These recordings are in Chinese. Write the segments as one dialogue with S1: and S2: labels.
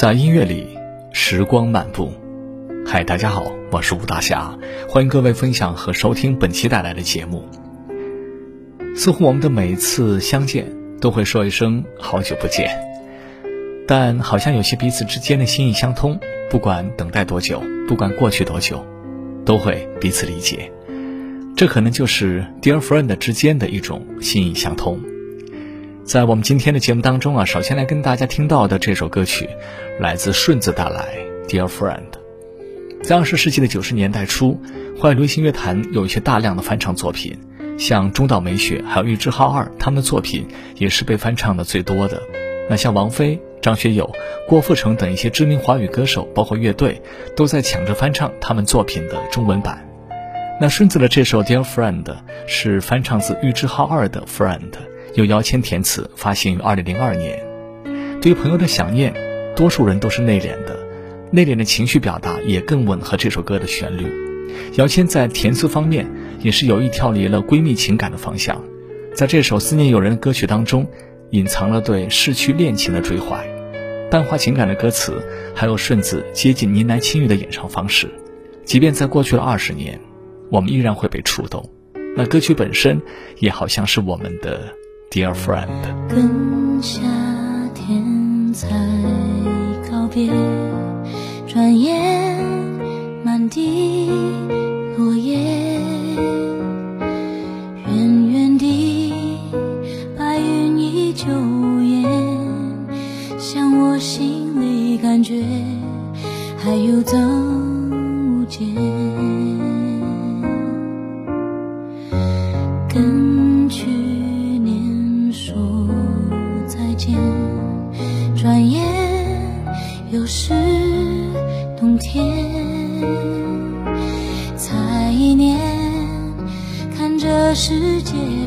S1: 在音乐里，时光漫步。嗨，大家好，我是吴大侠，欢迎各位分享和收听本期带来的节目。似乎我们的每一次相见，都会说一声好久不见，但好像有些彼此之间的心意相通，不管等待多久，不管过去多久，都会彼此理解。这可能就是 dear friend 之间的一种心意相通。在我们今天的节目当中啊，首先来跟大家听到的这首歌曲，来自顺子带来《Dear Friend》。在二十世纪的九十年代初，华语流行乐坛有一些大量的翻唱作品，像中岛美雪还有玉置浩二，他们的作品也是被翻唱的最多的。那像王菲、张学友、郭富城等一些知名华语歌手，包括乐队，都在抢着翻唱他们作品的中文版。那顺子的这首《Dear Friend》是翻唱自玉置浩二的《Friend》。由姚谦填词，发行于二零零二年。对于朋友的想念，多数人都是内敛的，内敛的情绪表达也更吻合这首歌的旋律。姚谦在填词方面也是有意跳离了闺蜜情感的方向，在这首思念友人的歌曲当中，隐藏了对逝去恋情的追怀，淡化情感的歌词，还有顺子接近呢喃轻语的演唱方式，即便在过去了二十年，我们依然会被触动。那歌曲本身也好像是我们的。Dear friend，
S2: 跟夏天才告别，转眼满地落叶，远远地白云依旧无言，像我心里感觉还有增无减。世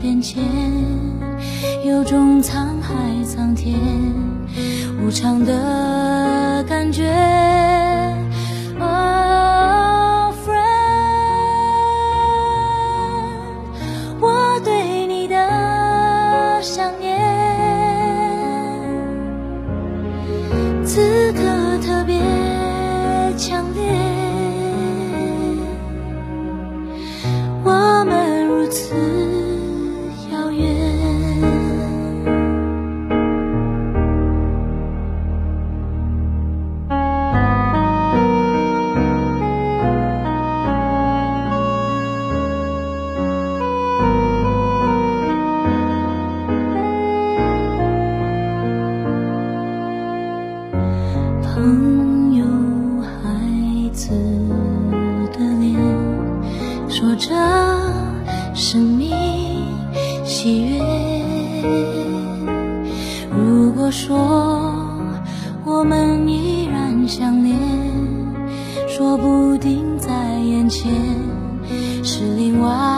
S2: 变迁，有种沧海桑田无常的感觉。
S1: 说不定在眼前是另外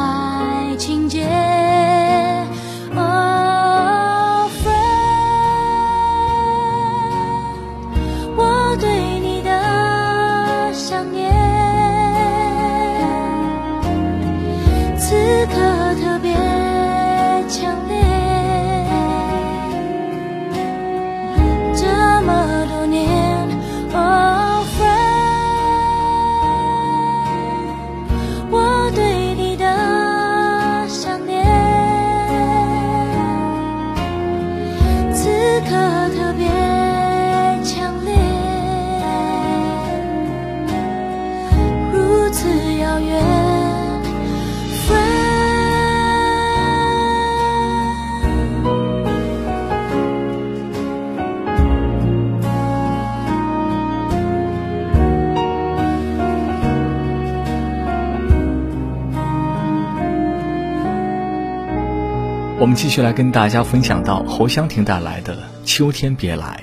S1: 我们继续来跟大家分享到侯湘婷带来的《秋天别来》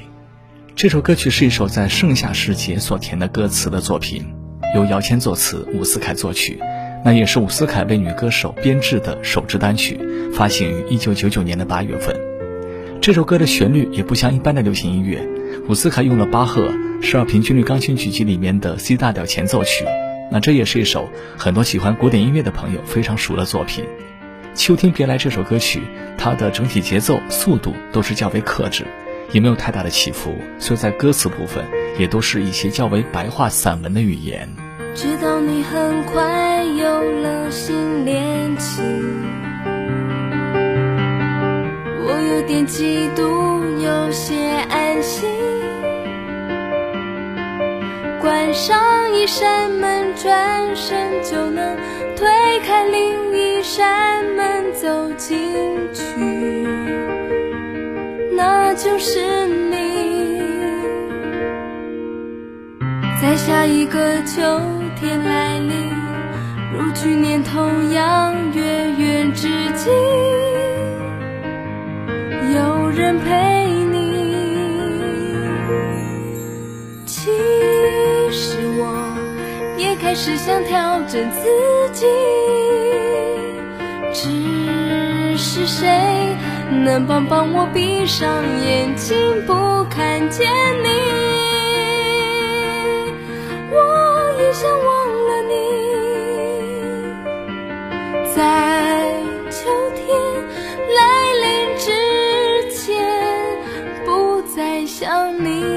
S1: 这首歌曲是一首在盛夏时节所填的歌词的作品，由姚谦作词，伍思凯作曲，那也是伍思凯为女歌手编制的首支单曲，发行于一九九九年的八月份。这首歌的旋律也不像一般的流行音乐，伍思凯用了巴赫十二平均律钢琴曲集里面的 C 大调前奏曲，那这也是一首很多喜欢古典音乐的朋友非常熟的作品。秋天别来这首歌曲，它的整体节奏、速度都是较为克制，也没有太大的起伏，所以在歌词部分也都是一些较为白话散文的语言。
S2: 知道你很快有了新恋情，我有点嫉妒，有些安心。关上一扇门，转身就能推开另扇门，走进去，那就是你。在下一个秋天来临，如去年同样月圆之际，有人陪你。其实我也开始想调整自己，只是谁能帮帮我闭上眼睛不看见你？我也想忘了你，在秋天来临之前，不再想你。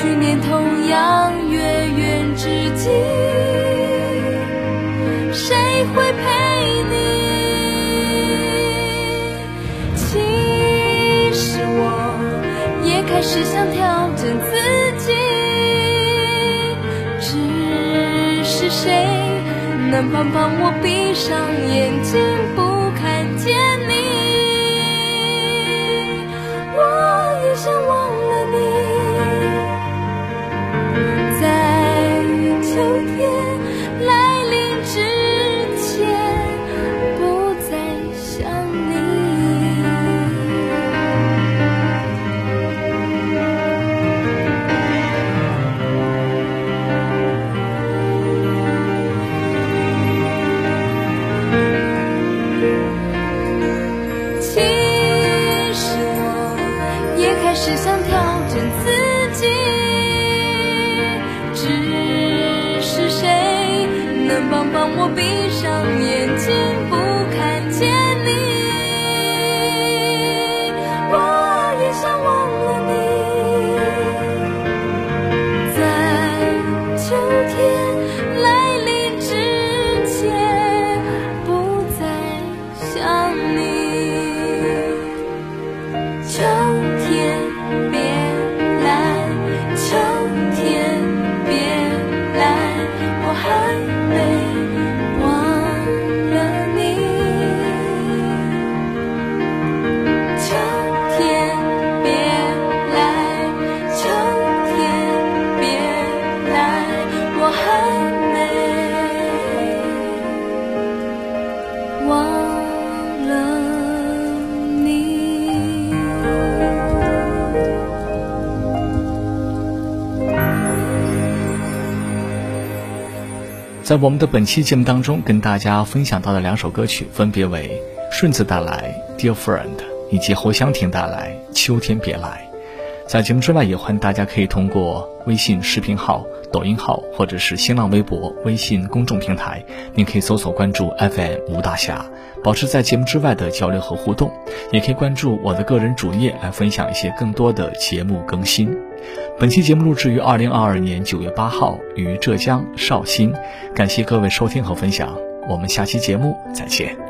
S2: 去年同样月圆之际，谁会陪你？其实我也开始想调整自己，只是谁能帮帮我闭上眼睛不看见你？
S1: 在我们的本期节目当中，跟大家分享到的两首歌曲，分别为顺子带来《Dear Friend》，以及侯湘婷带来《秋天别来》。在节目之外，也欢迎大家可以通过微信视频号、抖音号，或者是新浪微博、微信公众平台，您可以搜索关注 FM 吴大侠，保持在节目之外的交流和互动。也可以关注我的个人主页，来分享一些更多的节目更新。本期节目录制于二零二二年九月八号，于浙江绍兴。感谢各位收听和分享，我们下期节目再见。